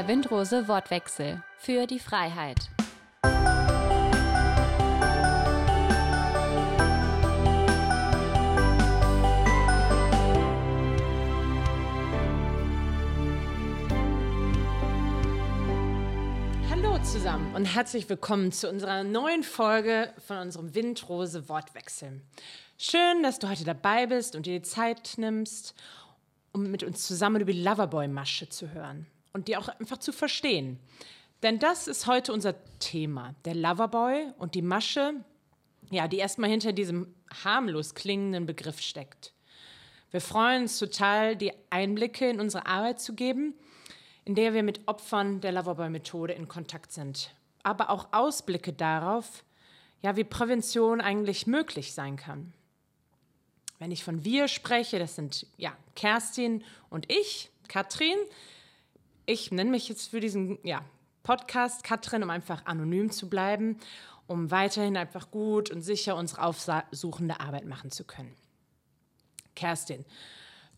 Der Windrose Wortwechsel für die Freiheit. Hallo zusammen und herzlich willkommen zu unserer neuen Folge von unserem Windrose Wortwechsel. Schön, dass du heute dabei bist und dir die Zeit nimmst, um mit uns zusammen über die Loverboy-Masche zu hören und die auch einfach zu verstehen. Denn das ist heute unser Thema. Der Loverboy und die Masche, ja, die erstmal hinter diesem harmlos klingenden Begriff steckt. Wir freuen uns total, die Einblicke in unsere Arbeit zu geben, in der wir mit Opfern der Loverboy-Methode in Kontakt sind. Aber auch Ausblicke darauf, ja, wie Prävention eigentlich möglich sein kann. Wenn ich von wir spreche, das sind ja Kerstin und ich, Katrin. Ich nenne mich jetzt für diesen ja, Podcast Katrin, um einfach anonym zu bleiben, um weiterhin einfach gut und sicher unsere aufsuchende Arbeit machen zu können. Kerstin,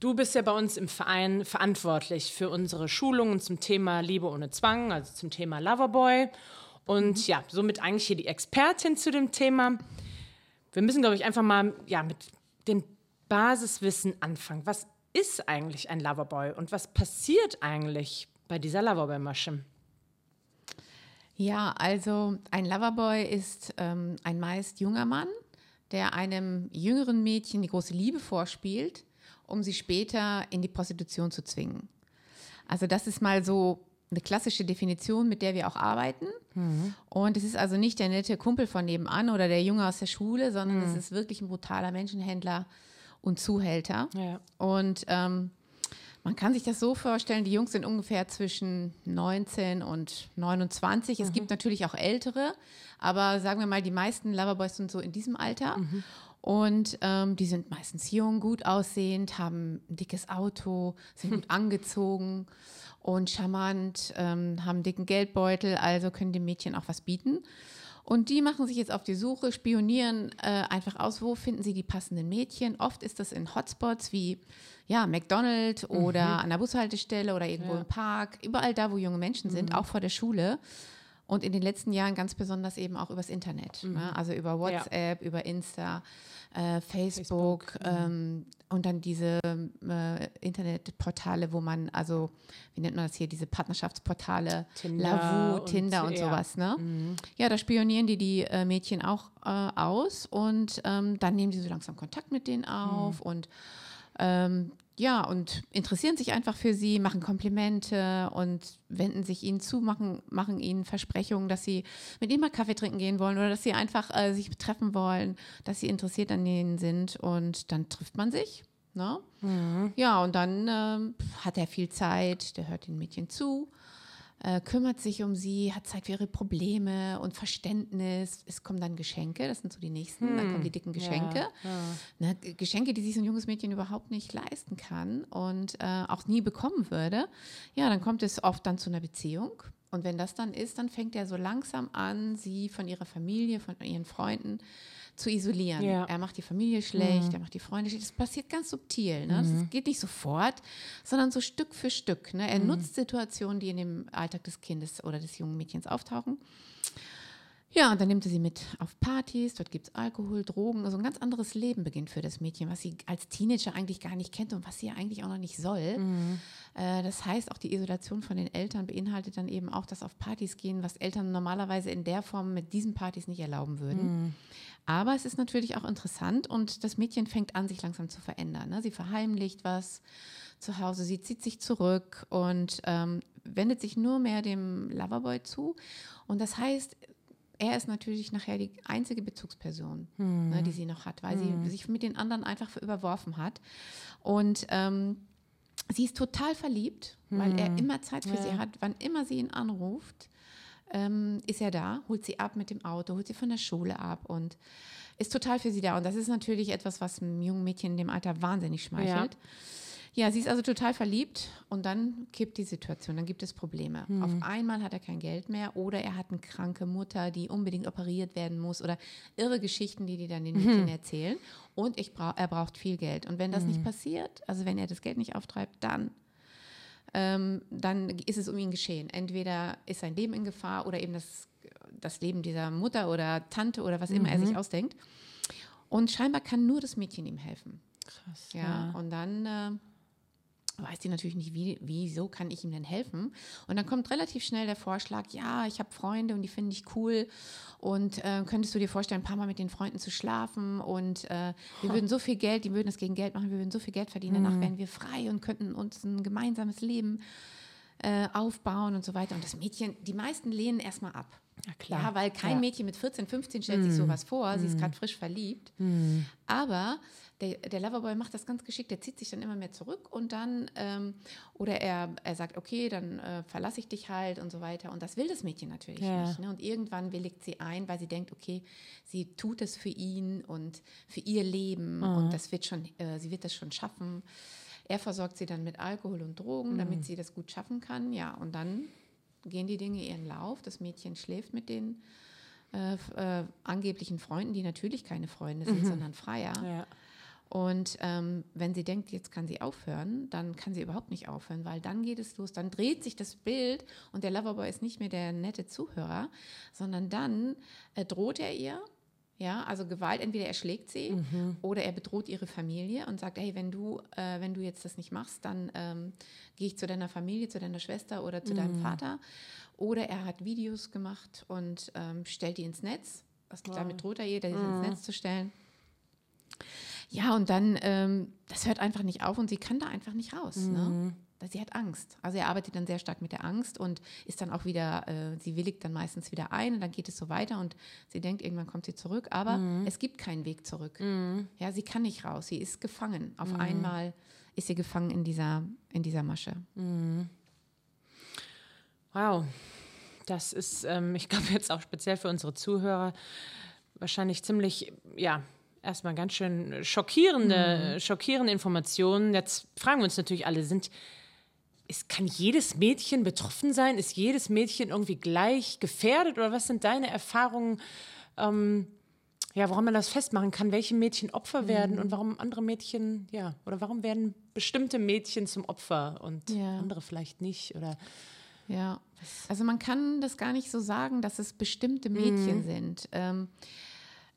du bist ja bei uns im Verein verantwortlich für unsere Schulungen zum Thema Liebe ohne Zwang, also zum Thema Loverboy. Und mhm. ja, somit eigentlich hier die Expertin zu dem Thema. Wir müssen, glaube ich, einfach mal ja, mit dem Basiswissen anfangen. Was ist eigentlich ein Loverboy und was passiert eigentlich bei dieser Loverboy-Masche? Ja, also ein Loverboy ist ähm, ein meist junger Mann, der einem jüngeren Mädchen die große Liebe vorspielt, um sie später in die Prostitution zu zwingen. Also das ist mal so eine klassische Definition, mit der wir auch arbeiten. Mhm. Und es ist also nicht der nette Kumpel von nebenan oder der Junge aus der Schule, sondern mhm. es ist wirklich ein brutaler Menschenhändler und Zuhälter. Ja. Und ähm, man kann sich das so vorstellen, die Jungs sind ungefähr zwischen 19 und 29. Es mhm. gibt natürlich auch ältere, aber sagen wir mal, die meisten Loverboys sind so in diesem Alter. Mhm. Und ähm, die sind meistens jung, gut aussehend, haben ein dickes Auto, sind gut angezogen und charmant, ähm, haben einen dicken Geldbeutel, also können dem Mädchen auch was bieten. Und die machen sich jetzt auf die Suche, spionieren äh, einfach aus, wo finden sie die passenden Mädchen. Oft ist das in Hotspots wie ja, McDonald's oder mhm. an der Bushaltestelle oder irgendwo ja. im Park, überall da, wo junge Menschen sind, mhm. auch vor der Schule. Und in den letzten Jahren ganz besonders eben auch übers Internet. Mhm. Ne? Also über WhatsApp, ja. über Insta, äh, Facebook, Facebook. Mhm. Ähm, und dann diese äh, Internetportale, wo man, also, wie nennt man das hier, diese Partnerschaftsportale, Tinder Lavu, Tinder und, und sowas. Ne? Mhm. Ja, da spionieren die die äh, Mädchen auch äh, aus und ähm, dann nehmen die so langsam Kontakt mit denen auf mhm. und ähm, ja, und interessieren sich einfach für sie, machen Komplimente und wenden sich ihnen zu, machen, machen ihnen Versprechungen, dass sie mit ihnen mal Kaffee trinken gehen wollen oder dass sie einfach äh, sich treffen wollen, dass sie interessiert an ihnen sind und dann trifft man sich. Ne? Mhm. Ja, und dann äh, hat er viel Zeit, der hört den Mädchen zu äh, kümmert sich um sie, hat Zeit für ihre Probleme und Verständnis. Es kommen dann Geschenke, das sind so die nächsten, hm. dann kommen die dicken Geschenke. Ja, ja. Ne, Geschenke, die sich so ein junges Mädchen überhaupt nicht leisten kann und äh, auch nie bekommen würde. Ja, dann kommt es oft dann zu einer Beziehung. Und wenn das dann ist, dann fängt er so langsam an, sie von ihrer Familie, von ihren Freunden zu isolieren. Ja. Er macht die Familie schlecht, mhm. er macht die Freunde schlecht. Das passiert ganz subtil. Ne? Mhm. Das geht nicht sofort, sondern so Stück für Stück. Ne? Er mhm. nutzt Situationen, die in dem Alltag des Kindes oder des jungen Mädchens auftauchen. Ja, und dann nimmt er sie mit auf Partys, dort gibt es Alkohol, Drogen, also ein ganz anderes Leben beginnt für das Mädchen, was sie als Teenager eigentlich gar nicht kennt und was sie ja eigentlich auch noch nicht soll. Mhm. Äh, das heißt, auch die Isolation von den Eltern beinhaltet dann eben auch das auf Partys gehen, was Eltern normalerweise in der Form mit diesen Partys nicht erlauben würden. Mhm. Aber es ist natürlich auch interessant und das Mädchen fängt an, sich langsam zu verändern. Ne? Sie verheimlicht was zu Hause, sie zieht sich zurück und ähm, wendet sich nur mehr dem Loverboy zu. Und das heißt, er ist natürlich nachher die einzige Bezugsperson, hm. ne, die sie noch hat, weil hm. sie sich mit den anderen einfach überworfen hat. Und ähm, sie ist total verliebt, hm. weil er hm. immer Zeit für ja. sie hat, wann immer sie ihn anruft ähm, ist er da, holt sie ab mit dem Auto, holt sie von der Schule ab und ist total für sie da. Und das ist natürlich etwas, was einem jungen Mädchen in dem Alter wahnsinnig schmeichelt. Ja. Ja sie ist also total verliebt und dann kippt die Situation, dann gibt es Probleme. Mhm. Auf einmal hat er kein Geld mehr oder er hat eine kranke Mutter, die unbedingt operiert werden muss oder irre Geschichten, die die dann den Mädchen mhm. erzählen. Und ich bra er braucht viel Geld. Und wenn das mhm. nicht passiert, also wenn er das Geld nicht auftreibt, dann ähm, dann ist es um ihn geschehen. Entweder ist sein Leben in Gefahr oder eben das, das Leben dieser Mutter oder Tante oder was immer er sich ausdenkt. Und scheinbar kann nur das Mädchen ihm helfen. Krass. Ja, und dann äh, weiß die natürlich nicht, wie, wieso kann ich ihm denn helfen? Und dann kommt relativ schnell der Vorschlag, ja, ich habe Freunde und die finde ich cool und äh, könntest du dir vorstellen, ein paar Mal mit den Freunden zu schlafen und äh, wir würden so viel Geld, die würden es gegen Geld machen, wir würden so viel Geld verdienen, danach wären wir frei und könnten uns ein gemeinsames Leben äh, aufbauen und so weiter. Und das Mädchen, die meisten lehnen erstmal ab. Ja, klar. Ja, weil kein Ja. Mädchen mit 14, 15 stellt sich sowas vor. Sie ist gerade frisch verliebt. Aber der, der Loverboy macht das ganz geschickt. Der zieht sich dann immer mehr zurück und dann, ähm, oder er, er sagt, okay, dann äh, verlasse ich dich halt und so weiter. Und das will das Mädchen natürlich Ja. nicht. Ne? Und irgendwann willigt sie ein, weil sie denkt, okay, sie tut es für ihn und für ihr Leben und das wird schon, äh, sie wird das schon schaffen. Er versorgt sie dann mit Alkohol und Drogen, damit sie das gut schaffen kann. Ja, und dann gehen die Dinge ihren Lauf. Das Mädchen schläft mit den äh, äh, angeblichen Freunden, die natürlich keine Freunde sind, sondern Freier. Ja. Und ähm, wenn sie denkt, jetzt kann sie aufhören, dann kann sie überhaupt nicht aufhören, weil dann geht es los, dann dreht sich das Bild und der Loverboy ist nicht mehr der nette Zuhörer, sondern dann äh, droht er ihr. Ja, also Gewalt, entweder er schlägt sie oder er bedroht ihre Familie und sagt, hey, wenn du, äh, wenn du jetzt das nicht machst, dann ähm, gehe ich zu deiner Familie, zu deiner Schwester oder zu deinem Vater. Oder er hat Videos gemacht und ähm, stellt die ins Netz. Das, Damit droht er ihr, die ins Netz zu stellen. Ja, und dann, ähm, das hört einfach nicht auf und sie kann da einfach nicht raus. Ne? Sie hat Angst. Also er arbeitet dann sehr stark mit der Angst und ist dann auch wieder, äh, sie willigt dann meistens wieder ein und dann geht es so weiter und sie denkt, irgendwann kommt sie zurück, aber es gibt keinen Weg zurück. Ja, sie kann nicht raus, sie ist gefangen. Auf einmal ist sie gefangen in dieser, in dieser Masche. Wow. Das ist, ähm, ich glaube, jetzt auch speziell für unsere Zuhörer wahrscheinlich ziemlich, ja, erstmal ganz schön schockierende, schockierende Informationen. Jetzt fragen wir uns natürlich alle, sind, ist, kann jedes Mädchen betroffen sein? Ist jedes Mädchen irgendwie gleich gefährdet? Oder was sind deine Erfahrungen, ähm, ja, woran man das festmachen kann, welche Mädchen Opfer werden und warum andere Mädchen, ja, oder warum werden bestimmte Mädchen zum Opfer und Ja. andere vielleicht nicht? Oder Ja, also man kann das gar nicht so sagen, dass es bestimmte Mädchen sind. Ähm,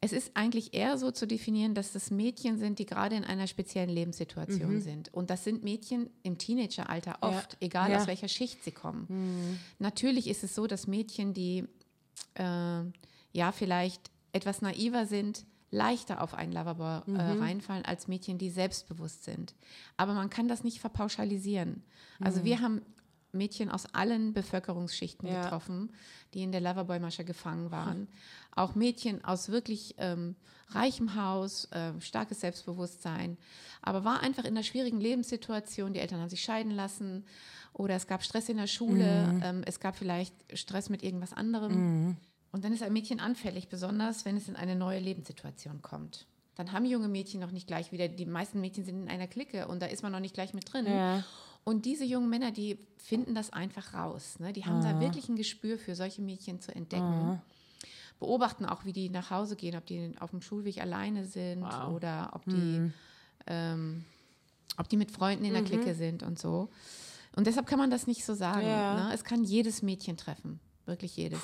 es ist eigentlich eher so zu definieren, dass es Mädchen sind, die gerade in einer speziellen Lebenssituation sind. Und das sind Mädchen im Teenageralter oft, egal Ja. aus welcher Schicht sie kommen. Natürlich ist es so, dass Mädchen, die äh, ja vielleicht etwas naiver sind, leichter auf einen Loverboy äh, reinfallen als Mädchen, die selbstbewusst sind. Aber man kann das nicht verpauschalisieren. Also wir haben Mädchen aus allen Bevölkerungsschichten Ja. getroffen, die in der Loverboy-Masche gefangen waren. Auch Mädchen aus wirklich ähm, reichem Haus, äh, starkes Selbstbewusstsein, aber war einfach in einer schwierigen Lebenssituation. Die Eltern haben sich scheiden lassen oder es gab Stress in der Schule, ähm, es gab vielleicht Stress mit irgendwas anderem. Und dann ist ein Mädchen anfällig, besonders wenn es in eine neue Lebenssituation kommt. Dann haben junge Mädchen noch nicht gleich wieder, die meisten Mädchen sind in einer Clique und da ist man noch nicht gleich mit drin. Ja. Und diese jungen Männer, die finden das einfach raus. Ne? Die haben da wirklich ein Gespür für solche Mädchen zu entdecken. Beobachten auch, wie die nach Hause gehen, ob die auf dem Schulweg alleine sind Wow. oder ob die, ähm, ob die mit Freunden in der Clique sind und so. Und deshalb kann man das nicht so sagen. Ja. Ne? Es kann jedes Mädchen treffen. Wirklich jedes.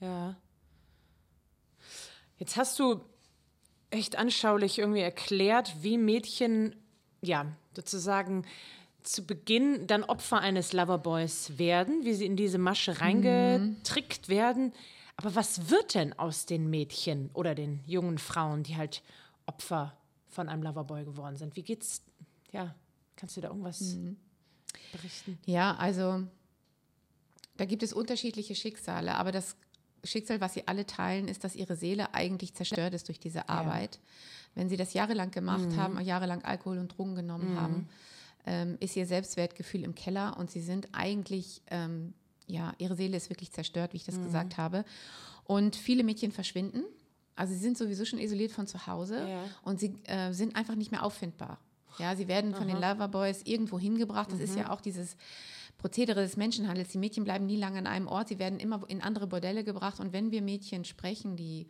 Ja. Jetzt hast du echt anschaulich irgendwie erklärt, wie Mädchen, ja, sozusagen zu Beginn dann Opfer eines Loverboys werden, wie sie in diese Masche reingetrickt werden. Aber was wird denn aus den Mädchen oder den jungen Frauen, die halt Opfer von einem Loverboy geworden sind? Wie geht's? Ja, kannst du da irgendwas berichten? Ja, also da gibt es unterschiedliche Schicksale, aber das Schicksal, was sie alle teilen, ist, dass ihre Seele eigentlich zerstört ist durch diese Arbeit. Wenn sie das jahrelang gemacht haben, jahrelang Alkohol und Drogen genommen haben, ähm, ist ihr Selbstwertgefühl im Keller und sie sind eigentlich, ähm, ja, ihre Seele ist wirklich zerstört, wie ich das gesagt habe. Und viele Mädchen verschwinden. Also sie sind sowieso schon isoliert von zu Hause Ja. und sie äh, sind einfach nicht mehr auffindbar. Ja, sie werden von den Loverboys irgendwo hingebracht. Das ist ja auch dieses Prozedere des Menschenhandels. Die Mädchen bleiben nie lange an einem Ort. Sie werden immer in andere Bordelle gebracht. Und wenn wir Mädchen sprechen, die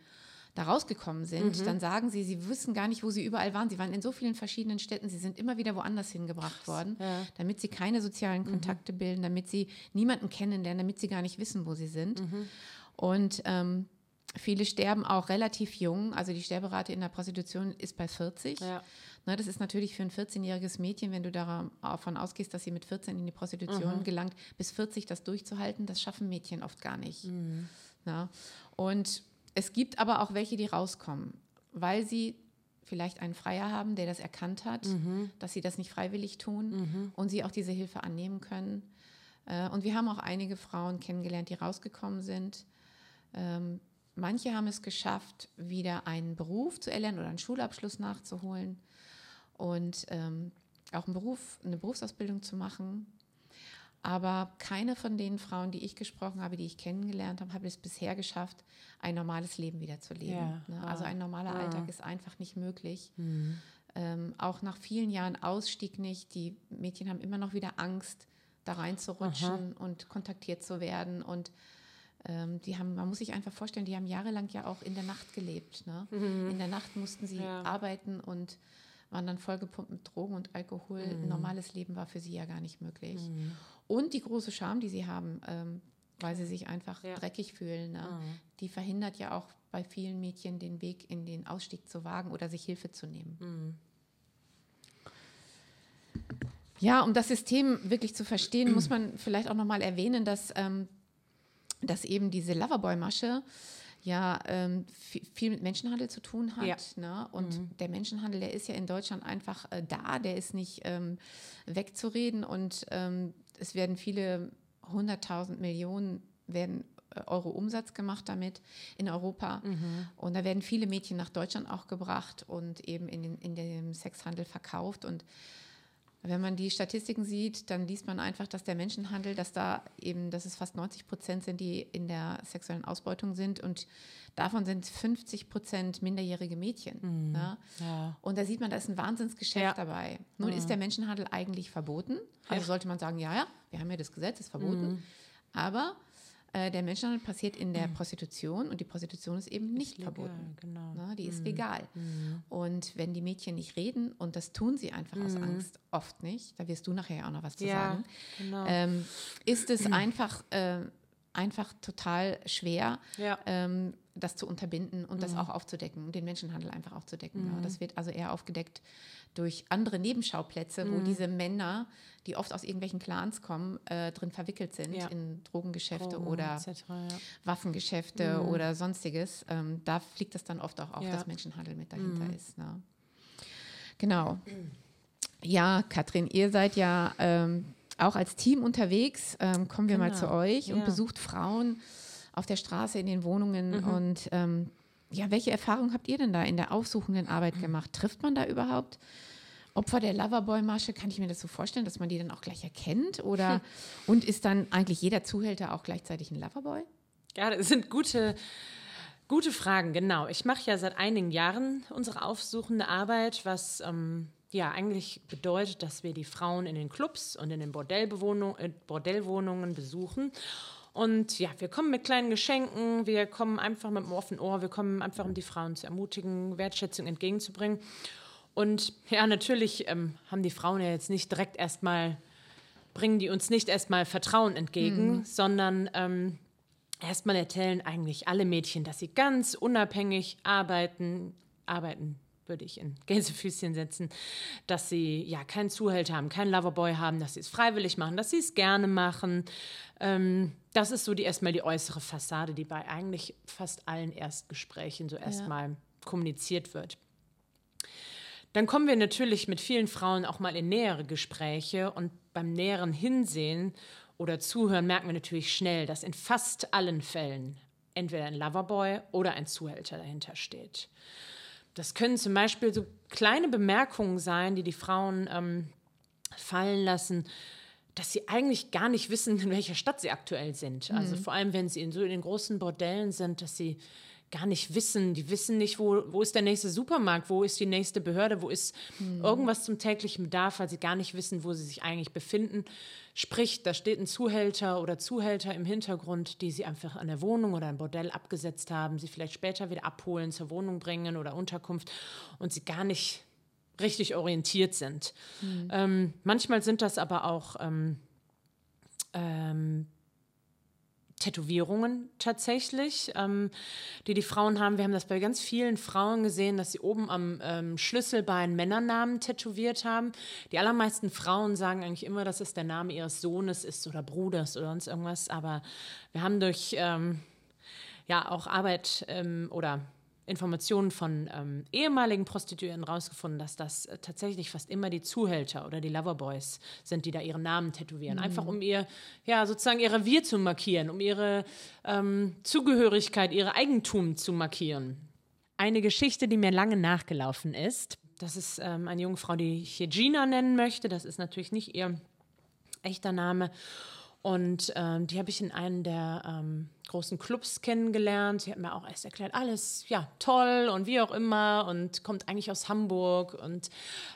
da rausgekommen sind, dann sagen sie, sie wissen gar nicht, wo sie überall waren. Sie waren in so vielen verschiedenen Städten, sie sind immer wieder woanders hingebracht worden, damit sie keine sozialen Kontakte bilden, damit sie niemanden kennenlernen, damit sie gar nicht wissen, wo sie sind. Und ähm, viele sterben auch relativ jung. Also die Sterberate in der Prostitution ist bei 40. Ja. Ne, das ist natürlich für ein 14-jähriges Mädchen, wenn du davon ausgehst, dass sie mit 14 in die Prostitution gelangt, bis 40 das durchzuhalten, das schaffen Mädchen oft gar nicht. Na? Und es gibt aber auch welche, die rauskommen, weil sie vielleicht einen Freier haben, der das erkannt hat, dass sie das nicht freiwillig tun und sie auch diese Hilfe annehmen können. Äh, Und wir haben auch einige Frauen kennengelernt, die rausgekommen sind. Ähm, Manche haben es geschafft, wieder einen Beruf zu erlernen oder einen Schulabschluss nachzuholen und ähm, auch einen Beruf, eine Berufsausbildung zu machen. Aber keine von den Frauen, die ich gesprochen habe, die ich kennengelernt habe, habe es bisher geschafft, ein normales Leben wieder zu leben. Ja, ne? Also ein normaler Alltag ist einfach nicht möglich. Ähm, auch nach vielen Jahren Ausstieg nicht. Die Mädchen haben immer noch wieder Angst, da reinzurutschen und kontaktiert zu werden. Und ähm, die haben, man muss sich einfach vorstellen, die haben jahrelang ja auch in der Nacht gelebt. Ne? In der Nacht mussten sie Ja. arbeiten und waren dann vollgepumpt mit Drogen und Alkohol. Ein normales Leben war für sie ja gar nicht möglich. Und die große Scham, die sie haben, ähm, weil sie sich einfach Ja. dreckig fühlen, ne? die verhindert ja auch bei vielen Mädchen den Weg in den Ausstieg zu wagen oder sich Hilfe zu nehmen. Ja, um das System wirklich zu verstehen, muss man vielleicht auch nochmal erwähnen, dass, ähm, dass eben diese Loverboy-Masche ja ähm, vi- viel mit Menschenhandel zu tun hat. Ja. Ne? Und der Menschenhandel, der ist ja in Deutschland einfach äh, da, der ist nicht ähm, wegzureden und ähm, es werden viele hunderttausend Millionen werden äh, Euro Umsatz gemacht damit in Europa. Und da werden viele Mädchen nach Deutschland auch gebracht und eben in, den, in dem Sexhandel verkauft. Und wenn man die Statistiken sieht, dann liest man einfach, dass der Menschenhandel, dass da eben, dass es fast 90 Prozent sind, die in der sexuellen Ausbeutung sind und davon sind 50 Prozent minderjährige Mädchen. Ja? Ja. Und da sieht man, da ist ein Wahnsinnsgeschäft Ja. dabei. Nun ist der Menschenhandel eigentlich verboten. Also sollte man sagen, ja, ja, wir haben ja das Gesetz, ist verboten. Aber äh, der Menschenhandel passiert in der Prostitution und die Prostitution ist eben nicht verboten. genau. Ne, die ist legal. Und wenn die Mädchen nicht reden, und das tun sie einfach aus Angst, oft nicht, da wirst du nachher ja auch noch was zu Ja, sagen, genau. ähm, ist es einfach, äh, einfach total schwer, Ja. ähm, das zu unterbinden und das auch aufzudecken und den Menschenhandel einfach aufzudecken. Das wird also eher aufgedeckt durch andere Nebenschauplätze, wo diese Männer, die oft aus irgendwelchen Clans kommen, äh, drin verwickelt sind Ja. in Drogengeschäfte Drogen oder etc., ja. Waffengeschäfte oder sonstiges. Ähm, da fliegt es dann oft auch auf, Ja. dass Menschenhandel mit dahinter ist. Ne? Genau. Ja, Katrin, ihr seid ja ähm, auch als Team unterwegs. Ähm, kommen wir mal Genau. zu euch und besucht Frauen auf der Straße, in den Wohnungen. Und ähm, ja, welche Erfahrungen habt ihr denn da in der aufsuchenden Arbeit gemacht? Trifft man da überhaupt Opfer der Loverboy-Masche? Kann ich mir das so vorstellen, dass man die dann auch gleich erkennt? Oder und ist dann eigentlich jeder Zuhälter auch gleichzeitig ein Loverboy? Ja, das sind gute, gute Fragen, genau. Ich mache ja seit einigen Jahren unsere aufsuchende Arbeit, was ähm, ja eigentlich bedeutet, dass wir die Frauen in den Clubs und in den äh, Bordellwohnungen besuchen. Und ja, wir kommen mit kleinen Geschenken, wir kommen einfach mit einem offenen Ohr, wir kommen einfach, um die Frauen zu ermutigen, Wertschätzung entgegenzubringen. Und ja, natürlich ähm, haben die Frauen ja jetzt nicht direkt erstmal, bringen die uns nicht erstmal Vertrauen entgegen, sondern ähm, Erstmal erzählen eigentlich alle Mädchen, dass sie ganz unabhängig arbeiten, arbeiten würde ich in Gänsefüßchen setzen, dass sie ja keinen Zuhälter haben, keinen Loverboy haben, dass sie es freiwillig machen, dass sie es gerne machen. Ähm, das ist so die erstmal die äußere Fassade, die bei eigentlich fast allen Erstgesprächen so erstmal kommuniziert wird. Dann kommen wir natürlich mit vielen Frauen auch mal in nähere Gespräche und beim näheren Hinsehen oder Zuhören merken wir natürlich schnell, dass in fast allen Fällen entweder ein Loverboy oder ein Zuhälter dahinter steht. Das können zum Beispiel so kleine Bemerkungen sein, die die Frauen ähm, fallen lassen, dass sie eigentlich gar nicht wissen, in welcher Stadt sie aktuell sind. Also vor allem, wenn sie in so in den großen Bordellen sind, dass sie gar nicht wissen. Die wissen nicht, wo, wo ist der nächste Supermarkt, wo ist die nächste Behörde, wo ist mhm. irgendwas zum täglichen Bedarf, weil sie gar nicht wissen, wo sie sich eigentlich befinden. Sprich, da steht ein Zuhälter oder Zuhälter im Hintergrund, die sie einfach an der Wohnung oder ein Bordell abgesetzt haben, sie vielleicht später wieder abholen, zur Wohnung bringen oder Unterkunft und sie gar nicht richtig orientiert sind. Mhm. Ähm, manchmal sind das aber auch ähm, ähm, Tätowierungen tatsächlich, ähm, die die Frauen haben. Wir haben das bei ganz vielen Frauen gesehen, dass sie oben am ähm, Schlüsselbein Männernamen tätowiert haben. Die allermeisten Frauen sagen eigentlich immer, dass es der Name ihres Sohnes ist oder Bruders oder sonst irgendwas. Aber wir haben durch ähm, ja auch Arbeit ähm, oder Informationen von ähm, ehemaligen Prostituierten rausgefunden, dass das äh, tatsächlich fast immer die Zuhälter oder die Loverboys sind, die da ihren Namen tätowieren. Mhm. Einfach um ihr, ja, sozusagen ihr Revier zu markieren, um ihre ähm, Zugehörigkeit, ihre Eigentum zu markieren. Eine Geschichte, die mir lange nachgelaufen ist, das ist ähm, eine junge Frau, die ich hier Gina nennen möchte. Das ist natürlich nicht ihr echter Name. Und ähm, die habe ich in einem der ähm, großen Clubs kennengelernt. Sie hat mir auch erst erklärt, alles ja toll und wie auch immer und kommt eigentlich aus Hamburg und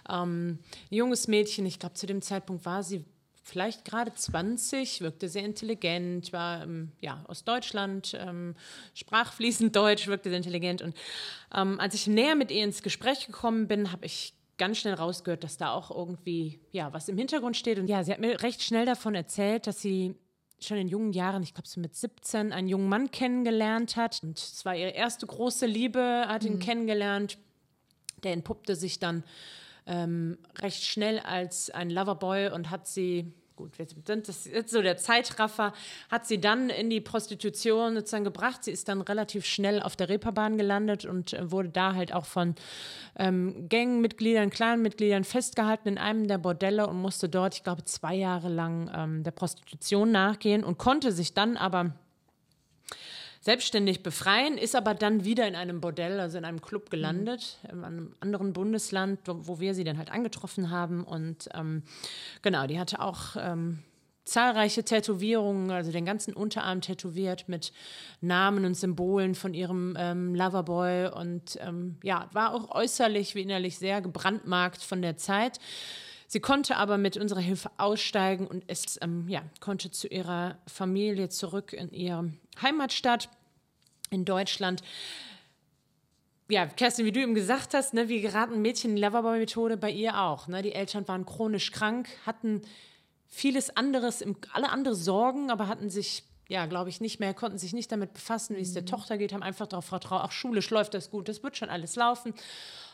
ähm, ein junges Mädchen. Ich glaube, zu dem Zeitpunkt war sie vielleicht gerade 20, wirkte sehr intelligent, war ähm, ja, aus Deutschland, ähm, sprach fließend Deutsch, wirkte sehr intelligent. Und ähm, als ich näher mit ihr ins Gespräch gekommen bin, habe ich ganz schnell rausgehört, dass da auch irgendwie ja was im Hintergrund steht. Und ja, sie hat mir recht schnell davon erzählt, dass sie schon in jungen Jahren, ich glaube so mit 17, einen jungen Mann kennengelernt hat. Und es war ihre erste große Liebe, hat ihn mhm. kennengelernt. Der entpuppte sich dann ähm, recht schnell als ein Loverboy und hat sie gut, das ist so der Zeitraffer, hat sie dann in die Prostitution sozusagen gebracht. Sie ist dann relativ schnell auf der Reeperbahn gelandet und äh, wurde da halt auch von ähm, Gangmitgliedern, Clanmitgliedern festgehalten in einem der Bordelle und musste dort, ich glaube, zwei Jahre lang ähm, der Prostitution nachgehen und konnte sich dann aber selbstständig befreien, ist aber dann wieder in einem Bordell, also in einem Club gelandet, mhm. in einem anderen Bundesland, wo wir sie dann halt angetroffen haben. Und ähm, genau, die hatte auch ähm, zahlreiche Tätowierungen, also den ganzen Unterarm tätowiert mit Namen und Symbolen von ihrem ähm, Loverboy und ähm, ja, war auch äußerlich wie innerlich sehr gebrandmarkt von der Zeit. Sie konnte aber mit unserer Hilfe aussteigen und ist, ähm, ja, konnte zu ihrer Familie zurück in ihre Heimatstadt Deutschland. Ja, Kerstin, wie du eben gesagt hast, ne, wie geraten Mädchen in die Loverboy-Methode bei ihr auch. Ne? Die Eltern waren chronisch krank, hatten vieles anderes, alle andere Sorgen, aber hatten sich ja, glaube ich, nicht mehr, konnten sich nicht damit befassen, wie es der mhm. Tochter geht, haben einfach darauf vertraut, auch schulisch läuft das gut, das wird schon alles laufen,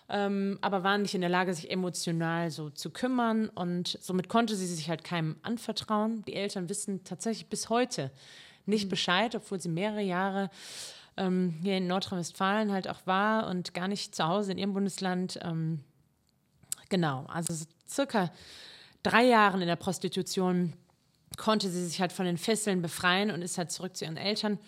ähm, aber waren nicht in der Lage, sich emotional so zu kümmern und somit konnte sie sich halt keinem anvertrauen. Die Eltern wissen tatsächlich bis heute nicht mhm. Bescheid, obwohl sie mehrere Jahre ähm, hier in Nordrhein-Westfalen halt auch war und gar nicht zu Hause in ihrem Bundesland. Ähm, genau, also circa drei Jahren in der Prostitution konnte sie sich halt von den Fesseln befreien und ist halt zurück zu ihren Eltern.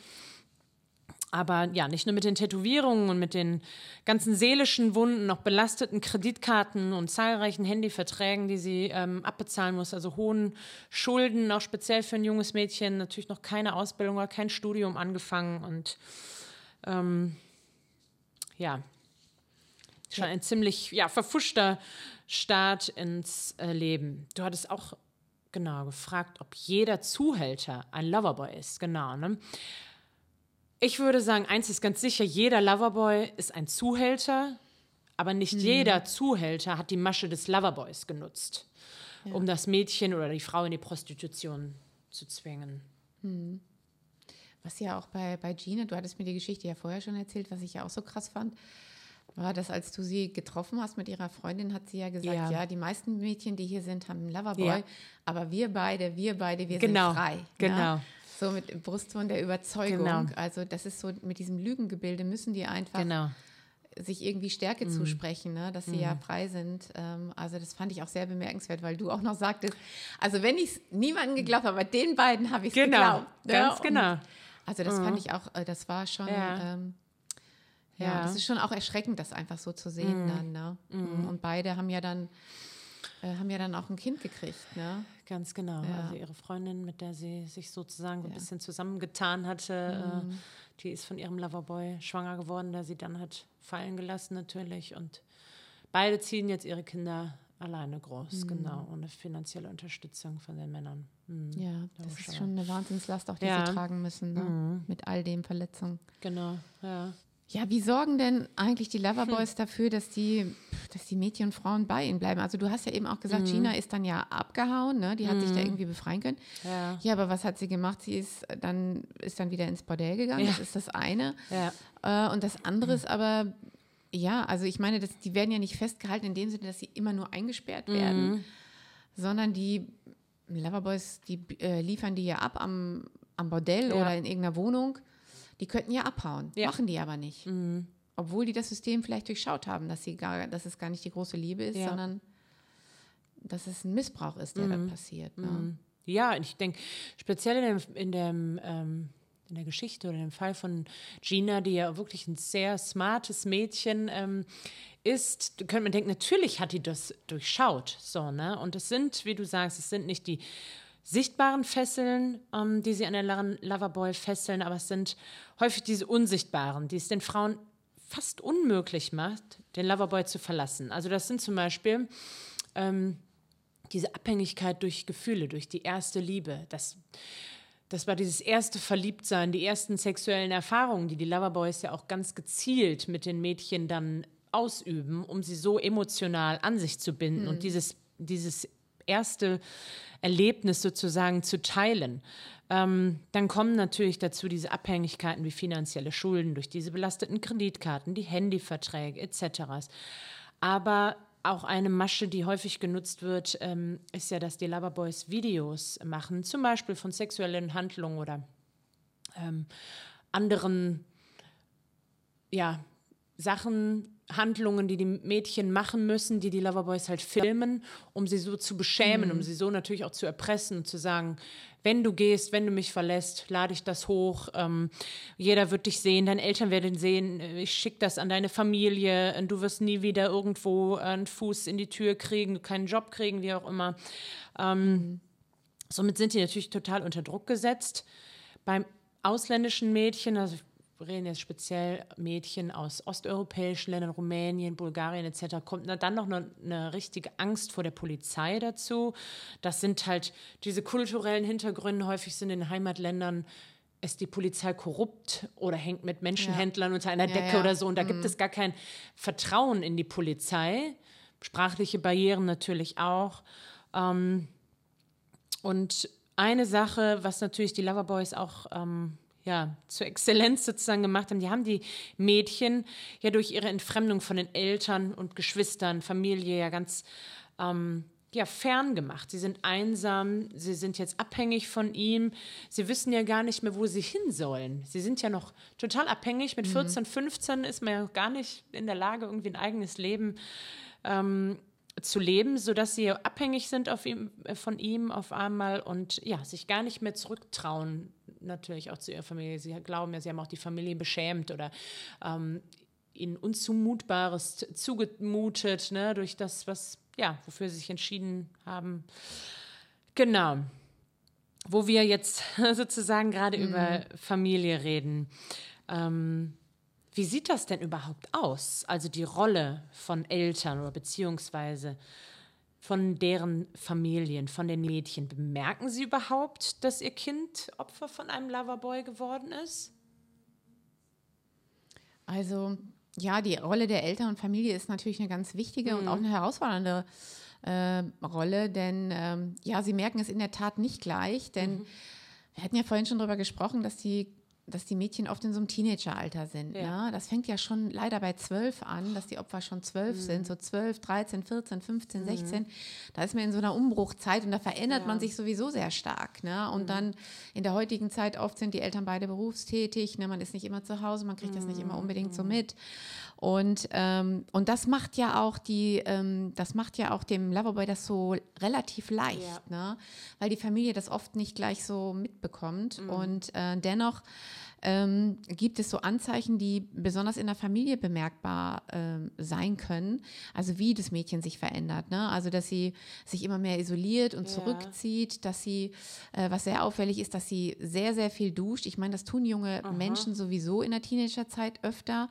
Aber ja, nicht nur mit den Tätowierungen und mit den ganzen seelischen Wunden, noch belasteten Kreditkarten und zahlreichen Handyverträgen, die sie ähm, abbezahlen muss, also hohen Schulden, auch speziell für ein junges Mädchen, natürlich noch keine Ausbildung oder kein Studium angefangen und ähm, ja, schon ein ziemlich ja, verfuschter Start ins äh, Leben. Du hattest auch genau gefragt, ob jeder Zuhälter ein Loverboy ist. Genau. Ne? Ich würde sagen, eins ist ganz sicher, jeder Loverboy ist ein Zuhälter, aber nicht mhm. jeder Zuhälter hat die Masche des Loverboys genutzt, ja. um das Mädchen oder die Frau in die Prostitution zu zwingen. Mhm. Was ja auch bei, bei Gina, du hattest mir die Geschichte ja vorher schon erzählt, was ich ja auch so krass fand, war das, als du sie getroffen hast mit ihrer Freundin, hat sie ja gesagt, ja, ja die meisten Mädchen, die hier sind, haben einen Loverboy, ja. aber wir beide, wir beide, wir genau. sind frei. Ne? Genau. Ja? So mit Brustton der Überzeugung. Genau. Also das ist so, mit diesem Lügengebilde müssen die einfach genau. sich irgendwie Stärke mhm. zusprechen, ne? dass sie mhm. ja frei sind. Ähm, also das fand ich auch sehr bemerkenswert, weil du auch noch sagtest, also wenn ich es niemandem geglaubt habe, bei den beiden habe ich es genau. geglaubt. Ne? Ganz genau. Und also das mhm. fand ich auch, äh, das war schon, ja. Ähm, ja. ja. das ist schon auch erschreckend, das einfach so zu sehen mhm. dann. Ne? Mhm. Und beide haben ja dann äh, haben ja dann auch ein Kind gekriegt, ne? Ganz genau. Ja. Also ihre Freundin, mit der sie sich sozusagen so ein bisschen zusammengetan hatte, Mhm. äh, die ist von ihrem Loverboy schwanger geworden, der sie dann hat fallen gelassen natürlich. Und beide ziehen jetzt ihre Kinder alleine Mhm. groß, genau, ohne finanzielle Unterstützung von den Männern. Mhm. Ja, das ist schon eine Wahnsinnslast, auch die Ja. sie tragen müssen, ne? Mhm. mit all den Verletzungen. Genau, ja. Ja, wie sorgen denn eigentlich die Loverboys dafür, dass die, dass die Mädchen und Frauen bei ihnen bleiben? Also du hast ja eben auch gesagt, Gina ist dann ja abgehauen, ne? die hat sich da irgendwie befreien können. Ja. Ja, aber was hat sie gemacht? Sie ist dann, ist dann wieder ins Bordell gegangen, Ja. das ist das eine. Ja. Äh, und das andere ist aber, ja, also ich meine, das, die werden ja nicht festgehalten in dem Sinne, dass sie immer nur eingesperrt werden, sondern die Loverboys, die äh, liefern die ja ab am, am Bordell Ja. oder in irgendeiner Wohnung. Die könnten ja abhauen, Ja. machen die aber nicht. Obwohl die das System vielleicht durchschaut haben, dass, sie gar, dass es gar nicht die große Liebe ist, Ja. sondern dass es ein Missbrauch ist, der da passiert. Ne? Ja, und ich denke, speziell in, dem, in, dem, ähm, in der Geschichte oder dem Fall von Gina, die ja wirklich ein sehr smartes Mädchen ähm, ist, könnte man denken, natürlich hat die das durchschaut. So, ne? Und es sind, wie du sagst, es sind nicht die sichtbaren Fesseln, ähm, die sie an der Lo- Loverboy fesseln, aber es sind häufig diese unsichtbaren, die es den Frauen fast unmöglich macht, den Loverboy zu verlassen. Also das sind zum Beispiel diese Abhängigkeit durch Gefühle, durch die erste Liebe. Das, das war dieses erste Verliebtsein, die ersten sexuellen Erfahrungen, die die Loverboys ja auch ganz gezielt mit den Mädchen dann ausüben, um sie so emotional an sich zu binden und dieses, dieses erste Erlebnis sozusagen zu teilen. Ähm, dann kommen natürlich dazu diese Abhängigkeiten wie finanzielle Schulden durch diese belasteten Kreditkarten, die Handyverträge etc. Aber auch eine Masche, die häufig genutzt wird, ähm, ist ja, dass die Loverboys Videos machen, zum Beispiel von sexuellen Handlungen oder ähm, anderen ja, Sachen, Handlungen, die die Mädchen machen müssen, die die Loverboys halt filmen, um sie so zu beschämen, um sie so natürlich auch zu erpressen und zu sagen, wenn du gehst, wenn du mich verlässt, lade ich das hoch, ähm, jeder wird dich sehen, deine Eltern werden sehen, äh, ich schicke das an deine Familie, äh, du wirst nie wieder irgendwo einen Fuß in die Tür kriegen, keinen Job kriegen, wie auch immer. Ähm, Somit sind die natürlich total unter Druck gesetzt. Beim ausländischen Mädchen, also wir reden jetzt speziell Mädchen aus osteuropäischen Ländern, Rumänien, Bulgarien etc., kommt dann noch eine, eine richtige Angst vor der Polizei dazu. Das sind halt diese kulturellen Hintergründe. Häufig sind in den Heimatländern ist die Polizei korrupt oder hängt mit Menschenhändlern unter einer Ja, Decke ja. oder so. Und da gibt es gar kein Vertrauen in die Polizei. Sprachliche Barrieren natürlich auch. Und eine Sache, was natürlich die Loverboys auch ähm, ja, zur Exzellenz sozusagen gemacht haben, die haben die Mädchen ja durch ihre Entfremdung von den Eltern und Geschwistern, Familie ja ganz ähm, ja, fern gemacht. Sie sind einsam, sie sind jetzt abhängig von ihm, sie wissen ja gar nicht mehr, wo sie hin sollen. Sie sind ja noch total abhängig. Mit 14, 15 ist man ja gar nicht in der Lage, irgendwie ein eigenes Leben zu leben, sodass sie abhängig sind auf ihm, äh, von ihm auf einmal und ja, sich gar nicht mehr zurücktrauen, natürlich auch zu ihrer Familie. Sie glauben ja, sie haben auch die Familie beschämt oder ähm, ihnen Unzumutbares zugemutet, ne, durch das, was, ja, wofür sie sich entschieden haben. Genau. Wo wir jetzt sozusagen gerade über Familie reden. Ähm, wie sieht das denn überhaupt aus? Also die Rolle von Eltern oder beziehungsweise von deren Familien, von den Mädchen. Bemerken sie überhaupt, dass ihr Kind Opfer von einem Loverboy geworden ist? Also ja, die Rolle der Eltern und Familie ist natürlich eine ganz wichtige und auch eine herausfordernde äh, Rolle, denn ähm, ja, sie merken es in der Tat nicht gleich, denn wir hatten ja vorhin schon darüber gesprochen, dass die dass die Mädchen oft in so einem Teenageralter sind. Ja. Ne? Das fängt ja schon leider bei zwölf an, dass die Opfer schon zwölf sind, so zwölf, 13, 14, 15, 16. Da ist man in so einer Umbruchzeit und da verändert man sich sowieso sehr stark. Ne? Und dann in der heutigen Zeit oft sind die Eltern beide berufstätig, ne? man ist nicht immer zu Hause, man kriegt das nicht immer unbedingt so mit. Und, ähm, und das macht ja auch die, ähm, das macht ja auch dem Loverboy das so relativ leicht, ne? weil die Familie das oft nicht gleich so mitbekommt. Und äh, dennoch ähm, gibt es so Anzeichen, die besonders in der Familie bemerkbar ähm, sein können. Also wie das Mädchen sich verändert. Ne? Also dass sie sich immer mehr isoliert und Ja. zurückzieht, dass sie, äh, was sehr auffällig ist, dass sie sehr, sehr viel duscht. Ich meine, das tun junge Menschen sowieso in der Teenagerzeit öfter.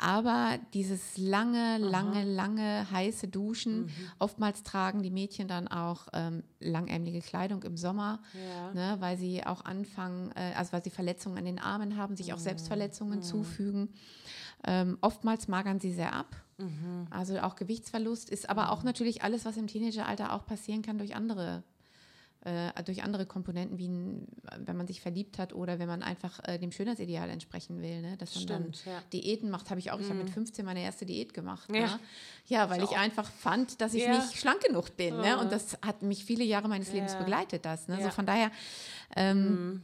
Aber dieses lange, lange, lange heiße Duschen, Mhm. oftmals tragen die Mädchen dann auch ähm, langärmelige Kleidung im Sommer, Ja. ne, weil sie auch anfangen, äh, also weil sie Verletzungen an den Armen haben, sich Mhm. auch Selbstverletzungen zufügen. Ähm, oftmals magern sie sehr ab. Mhm. Also auch Gewichtsverlust ist aber auch natürlich alles, was im Teenageralter auch passieren kann durch andere äh, durch andere Komponenten, wie ein, wenn man sich verliebt hat oder wenn man einfach äh, dem Schönheitsideal entsprechen will. Ne? Dass man Stimmt, dann ja. Diäten macht, habe ich auch. Ich habe mit 15 meine erste Diät gemacht. Ja. Ne? ja weil ich auch- einfach fand, dass ich Ja. nicht schlank genug bin. Ne? Und das hat mich viele Jahre meines Lebens begleitet. Das, ne? Ja. So von daher ähm,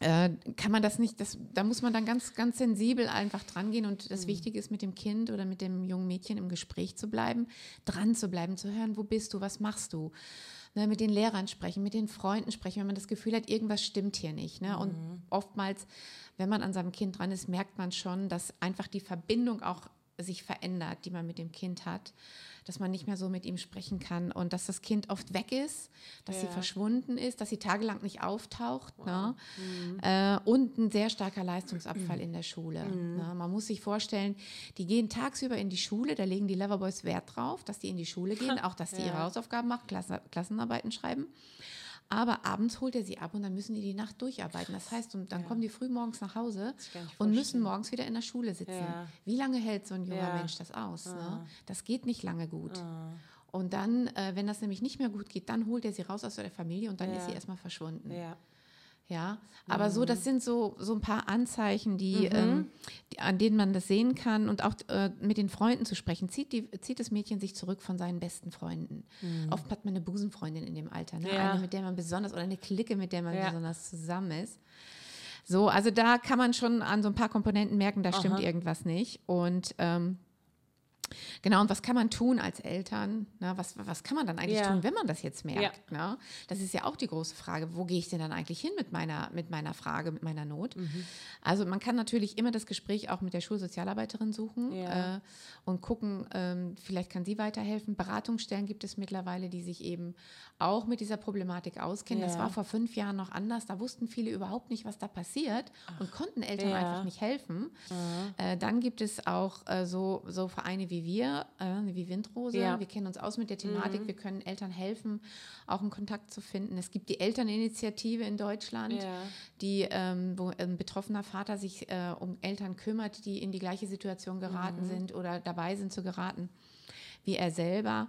äh, kann man das nicht, das, da muss man dann ganz, ganz sensibel einfach dran gehen und das Wichtige ist, mit dem Kind oder mit dem jungen Mädchen im Gespräch zu bleiben, dran zu bleiben, zu hören, wo bist du, was machst du. Ne, mit den Lehrern sprechen, mit den Freunden sprechen, wenn man das Gefühl hat, irgendwas stimmt hier nicht. Ne? Und oftmals, wenn man an seinem Kind dran ist, merkt man schon, dass einfach die Verbindung auch sich verändert, die man mit dem Kind hat, dass man nicht mehr so mit ihm sprechen kann und dass das Kind oft weg ist, dass sie Ja. verschwunden ist, dass sie tagelang nicht auftaucht ne? äh, und ein sehr starker Leistungsabfall in der Schule. Ne? Man muss sich vorstellen, die gehen tagsüber in die Schule, da legen die Loverboys Wert drauf, dass die in die Schule gehen, auch dass die ihre Ja. Hausaufgaben machen, Klasse, Klassenarbeiten schreiben. Aber abends holt er sie ab und dann müssen die die Nacht durcharbeiten. Das heißt, und dann kommen die früh morgens nach Hause und müssen morgens wieder in der Schule sitzen. Ja. Wie lange hält so ein junger Ja. Mensch das aus? Ne? Das geht nicht lange gut. Und dann, äh, wenn das nämlich nicht mehr gut geht, dann holt er sie raus aus der Familie und dann Ja. ist sie erstmal verschwunden. Ja. Ja, aber so, Mhm. das sind so, so ein paar Anzeichen, die, ähm, die, an denen man das sehen kann und auch äh, mit den Freunden zu sprechen. Zieht, die, zieht das Mädchen sich zurück von seinen besten Freunden. Oft hat man eine Busenfreundin in dem Alter, ne? Mhm. Ja. eine, mit der man besonders, oder eine Clique, mit der man Ja. besonders zusammen ist. So, also da kann man schon an so ein paar Komponenten merken, da stimmt Aha. irgendwas nicht. Und ähm, Genau, und was kann man tun als Eltern? Na, was, was kann man dann eigentlich Ja. tun, wenn man das jetzt merkt? Ne? Das ist ja auch die große Frage. Wo gehe ich denn dann eigentlich hin mit meiner, mit meiner Frage, mit meiner Not? Mhm. Also man kann natürlich immer das Gespräch auch mit der Schulsozialarbeiterin suchen Ja. äh, und gucken, ähm, vielleicht kann sie weiterhelfen. Beratungsstellen gibt es mittlerweile, die sich eben auch mit dieser Problematik auskennen. Das Ja. war vor fünf Jahren noch anders. Da wussten viele überhaupt nicht, was da passiert und konnten Eltern Ja. einfach nicht helfen. Äh, dann gibt es auch äh, so, so Vereine wie wir, äh, wie Windrose. Ja. Wir kennen uns aus mit der Thematik. Wir können Eltern helfen, auch einen Kontakt zu finden. Es gibt die Elterninitiative in Deutschland, Ja. die, ähm, wo ein betroffener Vater sich äh, um Eltern kümmert, die in die gleiche Situation geraten sind oder dabei sind zu geraten wie er selber.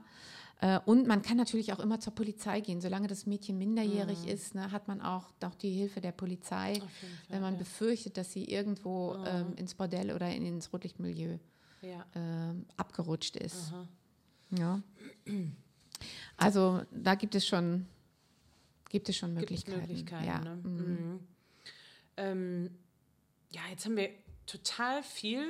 Äh, Und man kann natürlich auch immer zur Polizei gehen. Solange das Mädchen minderjährig ist, ne, hat man auch, auch die Hilfe der Polizei, Fall, wenn man ja. befürchtet, dass sie irgendwo ähm, ins Bordell oder in, ins Rotlichtmilieu Ja. ähm, abgerutscht ist. Ja. Also da gibt es schon, gibt es schon Gibt es Möglichkeiten. Möglichkeiten. ja. Ne? Mhm. Mhm. Ähm, ja, jetzt haben wir total viel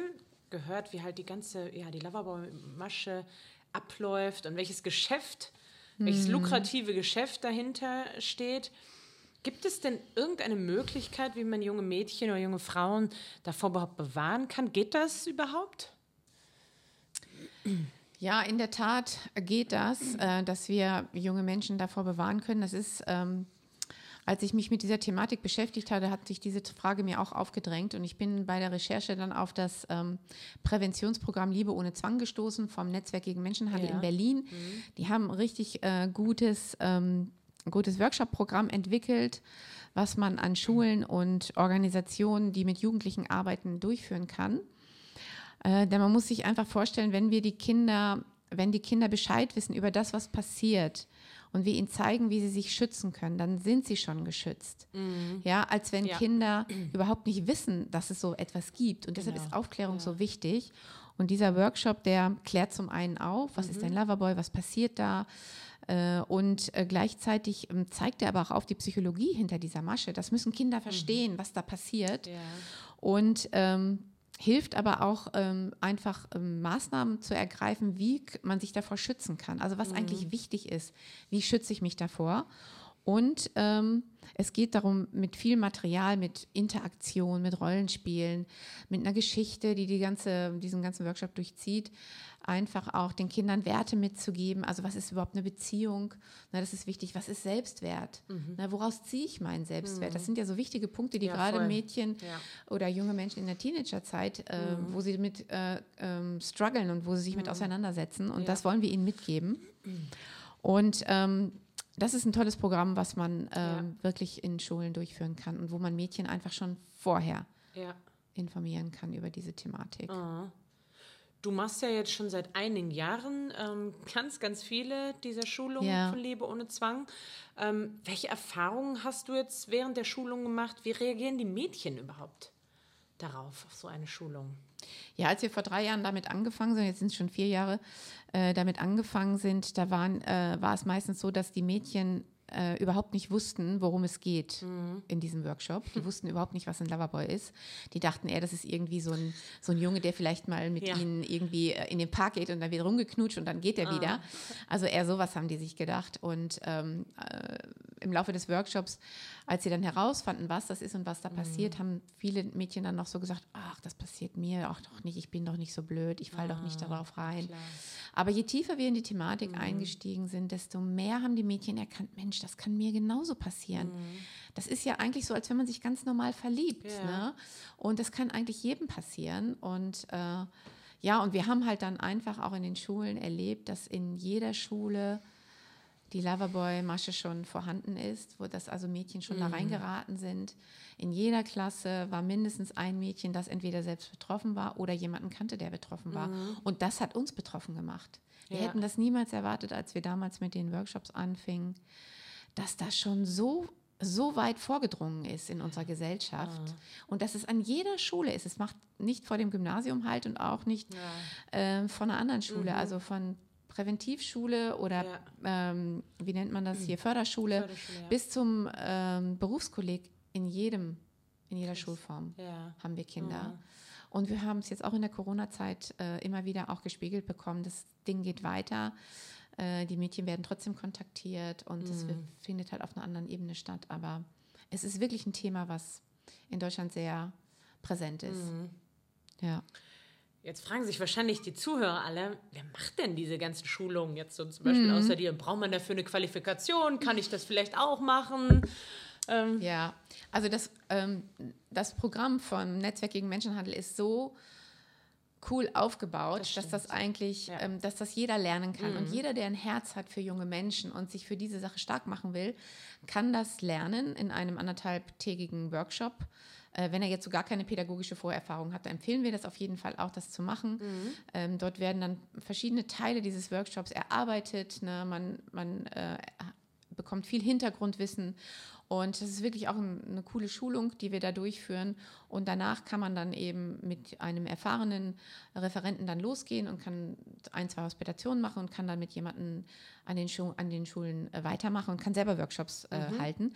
gehört, wie halt die ganze, ja, die Loverboy-Masche abläuft und welches Geschäft, welches Mhm. lukrative Geschäft dahinter steht. Gibt es denn irgendeine Möglichkeit, wie man junge Mädchen oder junge Frauen davor überhaupt bewahren kann? Geht das überhaupt? Ja, in der Tat geht das, äh, dass wir junge Menschen davor bewahren können. Das ist, ähm, als ich mich mit dieser Thematik beschäftigt hatte, hat sich diese Frage mir auch aufgedrängt und ich bin bei der Recherche dann auf das ähm, Präventionsprogramm Liebe ohne Zwang gestoßen vom Netzwerk gegen Menschenhandel Ja. in Berlin. Die haben ein richtig äh, gutes, ähm, gutes Workshop-Programm entwickelt, was man an Schulen und Organisationen, die mit Jugendlichen arbeiten, durchführen kann. Äh, denn man muss sich einfach vorstellen, wenn wir die Kinder, wenn die Kinder Bescheid wissen über das, was passiert und wir ihnen zeigen, wie sie sich schützen können, dann sind sie schon geschützt. Ja, als wenn Mhm. Ja. Kinder überhaupt nicht wissen, dass es so etwas gibt. Und deshalb Genau. ist Aufklärung so wichtig. Und dieser Workshop, der klärt zum einen auf, was ist Mhm. ein Loverboy, was passiert da, äh, und äh, gleichzeitig ähm, zeigt er aber auch auf die Psychologie hinter dieser Masche. Das müssen Kinder verstehen, was da passiert. Ja. Und ähm, hilft aber auch ähm, einfach ähm, Maßnahmen zu ergreifen, wie man sich davor schützen kann. Also was eigentlich wichtig ist, wie schütze ich mich davor? Und ähm, es geht darum, mit viel Material, mit Interaktion, mit Rollenspielen, mit einer Geschichte, die, die ganze, diesen ganzen Workshop durchzieht, einfach auch den Kindern Werte mitzugeben. Also was ist überhaupt eine Beziehung? Na, das ist wichtig. Was ist Selbstwert? Mhm. Na, woraus ziehe ich meinen Selbstwert? Mhm. Das sind ja so wichtige Punkte, die ja, gerade voll. Mädchen ja. oder junge Menschen in der Teenagerzeit, äh, mhm. wo sie mit äh, ähm, strugglen und wo sie sich mit mhm. auseinandersetzen. Und ja. das wollen wir ihnen mitgeben. Mhm. Und ähm, das ist ein tolles Programm, was man ähm, wirklich in Schulen durchführen kann und wo man Mädchen einfach schon vorher informieren kann über diese Thematik. Oh. Du machst ja jetzt schon seit einigen Jahren ähm, ganz, ganz viele dieser Schulungen ja. von Liebe ohne Zwang. Ähm, welche Erfahrungen hast du jetzt während der Schulung gemacht? Wie reagieren die Mädchen überhaupt darauf, auf so eine Schulung? Ja, als wir vor drei Jahren damit angefangen sind, jetzt sind es schon vier Jahre, äh, damit angefangen sind, da waren, äh, war es meistens so, dass die Mädchen äh, überhaupt nicht wussten, worum es geht mhm. in diesem Workshop. Die wussten überhaupt nicht, was ein Loverboy ist. Die dachten eher, das ist irgendwie so ein, so ein Junge, der vielleicht mal mit ja. ihnen irgendwie äh, in den Park geht und dann wird rumgeknutscht und dann geht er ah. wieder. Also eher sowas haben die sich gedacht. Und ähm, äh, im Laufe des Workshops, als sie dann herausfanden, was das ist und was da mhm. passiert, haben viele Mädchen dann noch so gesagt, ach, das passiert mir auch doch nicht, ich bin doch nicht so blöd, ich falle ah, doch nicht ah, darauf rein. Klar. Aber je tiefer wir in die Thematik mhm. eingestiegen sind, desto mehr haben die Mädchen erkannt, Mensch, das kann mir genauso passieren. Mhm. Das ist ja eigentlich so, als wenn man sich ganz normal verliebt. Ja. Ne? Und das kann eigentlich jedem passieren. Und äh, ja, und wir haben halt dann einfach auch in den Schulen erlebt, dass in jeder Schule die Loverboy-Masche schon vorhanden ist, wo das also Mädchen schon mhm. da reingeraten sind. In jeder Klasse war mindestens ein Mädchen, das entweder selbst betroffen war oder jemanden kannte, der betroffen war. Mhm. Und das hat uns betroffen gemacht. Wir ja. hätten das niemals erwartet, als wir damals mit den Workshops anfingen, dass das schon so so weit vorgedrungen ist in unserer Gesellschaft ja. und dass es an jeder Schule ist. Es macht nicht vor dem Gymnasium halt und auch nicht ja. äh, von einer anderen Schule, mhm. also von Präventivschule oder ja. ähm, wie nennt man das hier, Förderschule, Förderschule bis zum ähm, Berufskolleg in jedem, in jeder Schulform ja. haben wir Kinder. Mhm. Und wir haben es jetzt auch in der Corona-Zeit äh, immer wieder auch gespiegelt bekommen. Das Ding geht weiter. Äh, die Mädchen werden trotzdem kontaktiert und mhm. findet halt auf einer anderen Ebene statt. Aber es ist wirklich ein Thema, was in Deutschland sehr präsent ist. Mhm. Ja. Jetzt fragen sich wahrscheinlich die Zuhörer alle, wer macht denn diese ganzen Schulungen jetzt so zum Beispiel mhm. außer dir? Braucht man dafür eine Qualifikation? Kann ich das vielleicht auch machen? Ähm. Ja, also das, ähm, das Programm vom Netzwerk gegen Menschenhandel ist so cool aufgebaut, das dass das eigentlich, ja. ähm, dass das jeder lernen kann. Mhm. Und jeder, der ein Herz hat für junge Menschen und sich für diese Sache stark machen will, kann das lernen in einem anderthalbtägigen Workshop. Äh, wenn er jetzt so gar keine pädagogische Vorerfahrung hat, dann empfehlen wir das auf jeden Fall auch, das zu machen. Mhm. Ähm, dort werden dann verschiedene Teile dieses Workshops erarbeitet. Ne? Man, man äh, bekommt viel Hintergrundwissen und das ist wirklich auch ein, eine coole Schulung, die wir da durchführen. Und danach kann man dann eben mit einem erfahrenen Referenten dann losgehen und kann ein, zwei Hospitationen machen und kann dann mit jemandem an den, Schu an den Schulen äh, weitermachen und kann selber Workshops äh, mhm. halten.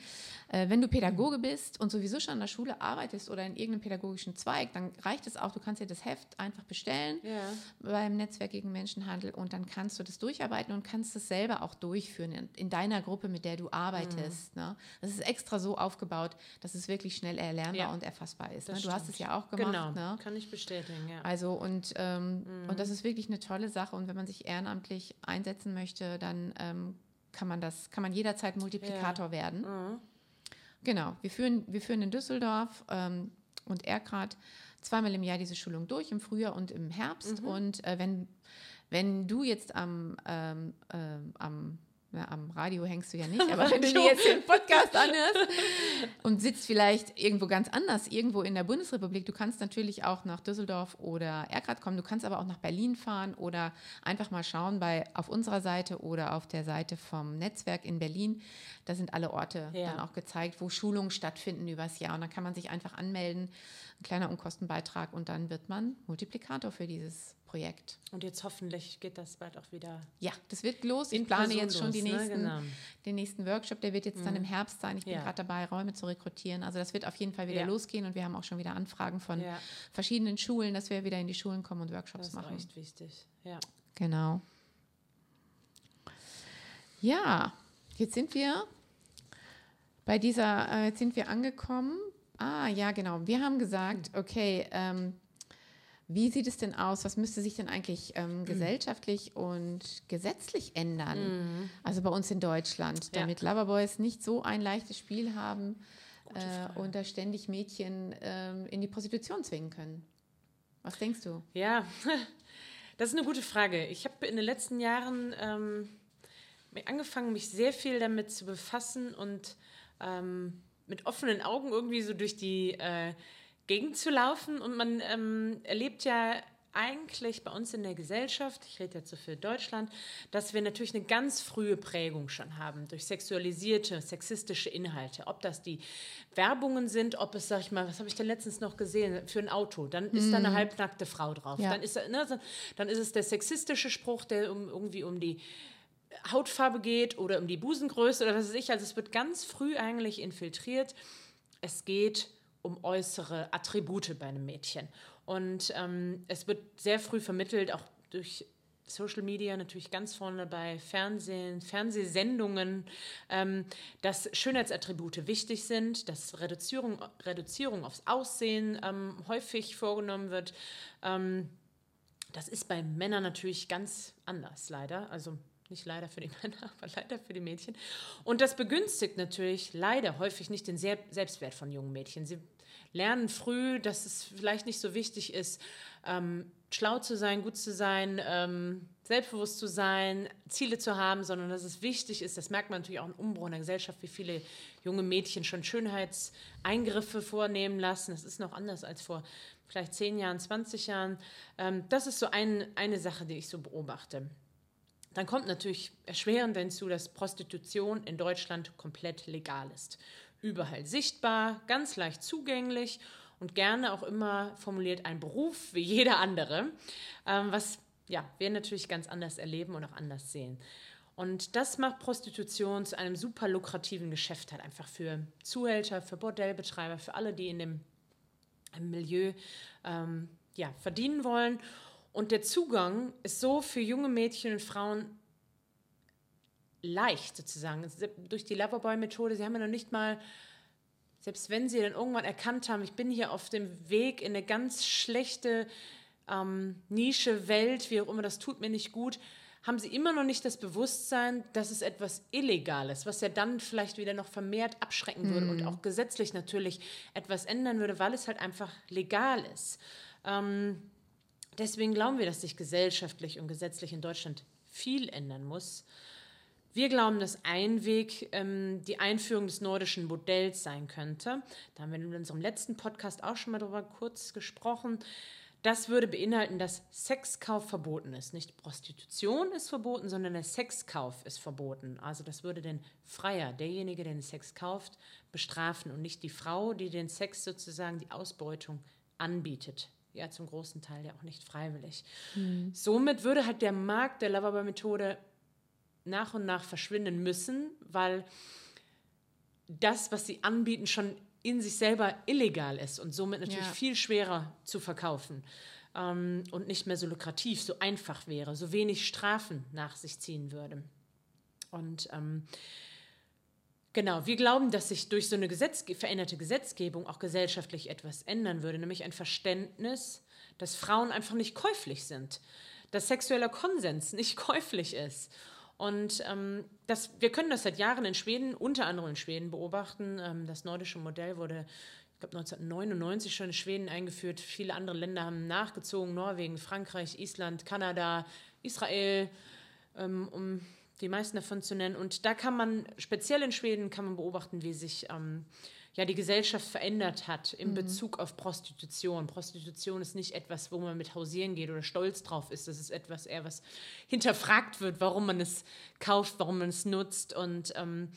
Äh, wenn du Pädagoge bist und sowieso schon an der Schule arbeitest oder in irgendeinem pädagogischen Zweig, dann reicht es auch, du kannst dir das Heft einfach bestellen ja. beim Netzwerk gegen Menschenhandel und dann kannst du das durcharbeiten und kannst es selber auch durchführen in, in, deiner Gruppe, mit der du arbeitest. Mhm. Ne? Das ist extra so aufgebaut, dass es wirklich schnell erlernbar ja. und erfassbar ist. Ne? Du hast es ja auch gemacht. Genau, ne? kann ich bestätigen, ja. Also und, ähm, mhm. und das ist wirklich eine tolle Sache und wenn man sich ehrenamtlich einsetzen möchte, dann dann ähm, kann man das, kann man jederzeit Multiplikator ja. werden. Mhm. Genau, wir führen, wir führen in Düsseldorf ähm, und Erkrath zweimal im Jahr diese Schulung durch, im Frühjahr und im Herbst. Mhm. Und äh, wenn, wenn du jetzt am, ähm, äh, am na, am Radio hängst du ja nicht, aber wenn du dir jetzt den Podcast anhörst und sitzt vielleicht irgendwo ganz anders, irgendwo in der Bundesrepublik, du kannst natürlich auch nach Düsseldorf oder Erkrath kommen, du kannst aber auch nach Berlin fahren oder einfach mal schauen bei auf unserer Seite oder auf der Seite vom Netzwerk in Berlin. Da sind alle Orte ja. dann auch gezeigt, wo Schulungen stattfinden übers Jahr. Und dann kann man sich einfach anmelden, ein kleiner Unkostenbeitrag und dann wird man Multiplikator für dieses Projekt. Und jetzt hoffentlich geht das bald auch wieder. Ja, das wird los. Ich plane jetzt schon die ne? nächsten, ne? genau. den nächsten Workshop. Der wird jetzt mhm. dann im Herbst sein. Ich bin ja. gerade dabei, Räume zu rekrutieren. Also das wird auf jeden Fall wieder ja. losgehen und wir haben auch schon wieder Anfragen von ja. verschiedenen Schulen, dass wir wieder in die Schulen kommen und Workshops machen. Das ist echt wichtig. Ja. Genau. Ja, jetzt sind wir Bei dieser, äh, jetzt sind wir angekommen. Ah, ja, genau. Wir haben gesagt, okay, ähm, wie sieht es denn aus? Was müsste sich denn eigentlich ähm, gesellschaftlich und gesetzlich ändern? Also bei uns in Deutschland, Ja. damit Loverboys nicht so ein leichtes Spiel haben äh, und da ständig Mädchen ähm, in die Prostitution zwingen können. Was denkst du? Ja, das ist eine gute Frage. Ich habe in den letzten Jahren ähm, angefangen, mich sehr viel damit zu befassen und ähm, mit offenen Augen irgendwie so durch die äh, Gegend zu laufen. Und man ähm, erlebt ja eigentlich bei uns in der Gesellschaft, ich rede jetzt so für Deutschland, dass wir natürlich eine ganz frühe Prägung schon haben durch sexualisierte, sexistische Inhalte. Ob das die Werbungen sind, ob es, sag ich mal, was habe ich denn letztens noch gesehen, für ein Auto, dann ist da eine halbnackte Frau drauf. Ja. Dann, ist, ne, dann ist es der sexistische Spruch, der um, irgendwie um die Hautfarbe geht oder um die Busengröße oder was weiß ich. Also es wird ganz früh eigentlich infiltriert. Es geht um äußere Attribute bei einem Mädchen. Und ähm, es wird sehr früh vermittelt, auch durch Social Media natürlich ganz vorne bei Fernsehen, Fernsehsendungen, ähm, dass Schönheitsattribute wichtig sind, dass Reduzierung, Reduzierung aufs Aussehen ähm, häufig vorgenommen wird. Ähm, das ist bei Männern natürlich ganz anders, leider. Also nicht leider für die Männer, aber leider für die Mädchen. Und das begünstigt natürlich leider häufig nicht den Sel- Selbstwert von jungen Mädchen. Sie lernen früh, dass es vielleicht nicht so wichtig ist, ähm, schlau zu sein, gut zu sein, ähm, selbstbewusst zu sein, Ziele zu haben, sondern dass es wichtig ist, das merkt man natürlich auch im Umbruch in der Gesellschaft, wie viele junge Mädchen schon Schönheitseingriffe vornehmen lassen. Das ist noch anders als vor vielleicht 10 Jahren, 20 Jahren. Ähm, das ist so ein, eine Sache, die ich so beobachte. Dann kommt natürlich erschwerend hinzu, dass Prostitution in Deutschland komplett legal ist. Überall sichtbar, ganz leicht zugänglich und gerne auch immer formuliert ein Beruf wie jeder andere, ähm, was ja, wir natürlich ganz anders erleben und auch anders sehen. Und das macht Prostitution zu einem super lukrativen Geschäft halt einfach für Zuhälter, für Bordellbetreiber, für alle, die in dem Milieu ähm, ja, verdienen wollen. Und der Zugang ist so für junge Mädchen und Frauen leicht sozusagen. Durch die Loverboy-Methode, sie haben ja noch nicht mal, selbst wenn sie dann irgendwann erkannt haben, ich bin hier auf dem Weg in eine ganz schlechte ähm, Nische, Welt, wie auch immer, das tut mir nicht gut, haben sie immer noch nicht das Bewusstsein, dass es etwas Illegales, was ja dann vielleicht wieder noch vermehrt abschrecken würde und auch gesetzlich natürlich etwas ändern würde, weil es halt einfach legal ist. Ähm, deswegen glauben wir, dass sich gesellschaftlich und gesetzlich in Deutschland viel ändern muss. Wir glauben, dass ein Weg ähm, die Einführung des nordischen Modells sein könnte. Da haben wir in unserem letzten Podcast auch schon mal darüber kurz gesprochen. Das würde beinhalten, dass Sexkauf verboten ist. Nicht Prostitution ist verboten, sondern der Sexkauf ist verboten. Also das würde den Freier, derjenige, der den Sex kauft, bestrafen und nicht die Frau, die den Sex sozusagen die Ausbeutung anbietet. Ja, zum großen Teil ja auch nicht freiwillig. Somit würde halt der Markt der Loverboy-Methode nach und nach verschwinden müssen, weil das, was sie anbieten, schon in sich selber illegal ist und somit natürlich Ja. viel schwerer zu verkaufen ähm, und nicht mehr so lukrativ, so einfach wäre, so wenig Strafen nach sich ziehen würde. Und ähm, genau, wir glauben, dass sich durch so eine Gesetzge veränderte Gesetzgebung auch gesellschaftlich etwas ändern würde, nämlich ein Verständnis, dass Frauen einfach nicht käuflich sind, dass sexueller Konsens nicht käuflich ist. Und ähm, das, wir können das seit Jahren in Schweden, unter anderem in Schweden, beobachten. Ähm, das nordische Modell wurde, ich glaube, 1999 schon in Schweden eingeführt. Viele andere Länder haben nachgezogen: Norwegen, Frankreich, Island, Kanada, Israel, ähm, um die meisten davon zu nennen. Und da kann man, speziell in Schweden, kann man beobachten, wie sich ähm, ja, die Gesellschaft verändert hat in Bezug auf Prostitution. Prostitution ist nicht etwas, wo man mit hausieren geht oder stolz drauf ist. Das ist etwas eher, was hinterfragt wird, warum man es kauft, warum man es nutzt. Und ähm,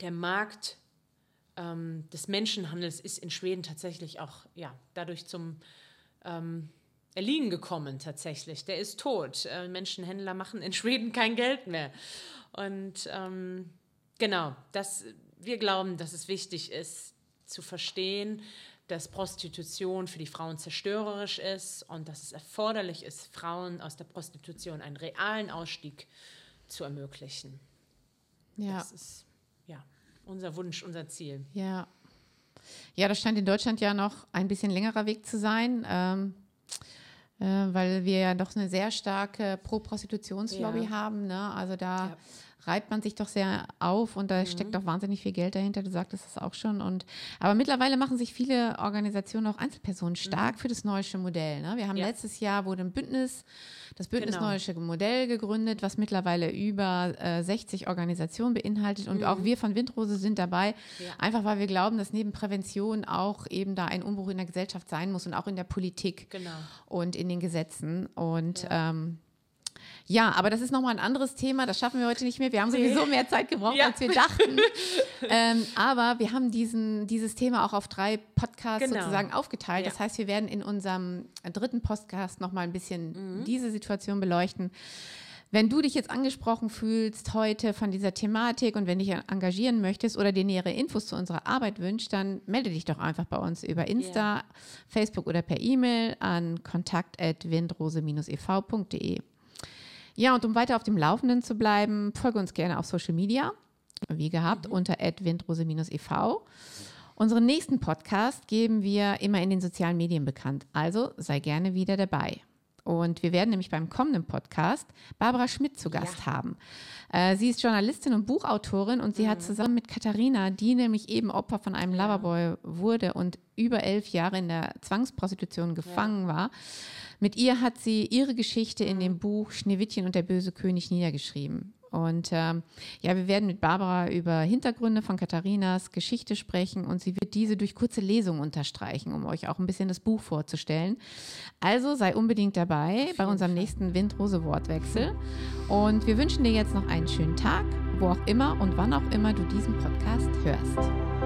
der Markt ähm, des Menschenhandels ist in Schweden tatsächlich auch ja, dadurch zum ähm, Erliegen gekommen tatsächlich. Der ist tot. Äh, Menschenhändler machen in Schweden kein Geld mehr. Und ähm, genau, das, wir glauben, dass es wichtig ist zu verstehen, dass Prostitution für die Frauen zerstörerisch ist und dass es erforderlich ist, Frauen aus der Prostitution einen realen Ausstieg zu ermöglichen. Ja. Das ist, ja. unser Wunsch, unser Ziel. Ja. Ja, das scheint in Deutschland ja noch ein bisschen längerer Weg zu sein, ähm, äh, weil wir ja doch eine sehr starke Pro-Prostitutionslobby Ja. haben. Ne? Also da. Reibt man sich doch sehr auf und da steckt doch wahnsinnig viel Geld dahinter. Du sagtest das auch schon. Und, aber mittlerweile machen sich viele Organisationen, auch Einzelpersonen, stark für das Neusche Modell. Ne? Wir haben Mhm. Ja. letztes Jahr wurde ein Bündnis, das Bündnis Genau. Neusche Modell gegründet, was mittlerweile über äh, 60 Organisationen beinhaltet. Und auch wir von Windrose sind dabei, Mhm. Ja. einfach weil wir glauben, dass neben Prävention auch eben da ein Umbruch in der Gesellschaft sein muss und auch in der Politik Genau. und in den Gesetzen. Und ja, ähm, ja aber das ist nochmal ein anderes Thema. Das schaffen wir heute nicht mehr. Wir haben sowieso mehr Zeit gebraucht, Ja. als wir dachten. ähm, aber wir haben diesen, dieses Thema auch auf drei Podcasts Genau. sozusagen aufgeteilt. Ja. Das heißt, wir werden in unserem dritten Podcast nochmal ein bisschen Mhm. diese Situation beleuchten. Wenn du dich jetzt angesprochen fühlst heute von dieser Thematik und wenn dich engagieren möchtest oder dir nähere Infos zu unserer Arbeit wünschst, dann melde dich doch einfach bei uns über Insta, Facebook oder per E-Mail an kontakt.windrose-ev.de. Ja, und um weiter auf dem Laufenden zu bleiben, folge uns gerne auf Social Media, wie gehabt, unter windrose-ev. Unseren nächsten Podcast geben wir immer in den sozialen Medien bekannt, also sei gerne wieder dabei. Und wir werden nämlich beim kommenden Podcast Barbara Schmidt zu Gast haben. Äh, sie ist Journalistin und Buchautorin und sie hat zusammen mit Katharina, die nämlich eben Opfer von einem Loverboy wurde und über elf Jahre in der Zwangsprostitution gefangen war, mit ihr hat sie ihre Geschichte in dem Buch Schneewittchen und der böse König niedergeschrieben. Und ähm, ja, wir werden mit Barbara über Hintergründe von Katharinas Geschichte sprechen und sie wird diese durch kurze Lesungen unterstreichen, um euch auch ein bisschen das Buch vorzustellen. Also sei unbedingt dabei bei unserem nächsten Windrose Wortwechsel. Und wir wünschen dir jetzt noch einen schönen Tag, wo auch immer und wann auch immer du diesen Podcast hörst.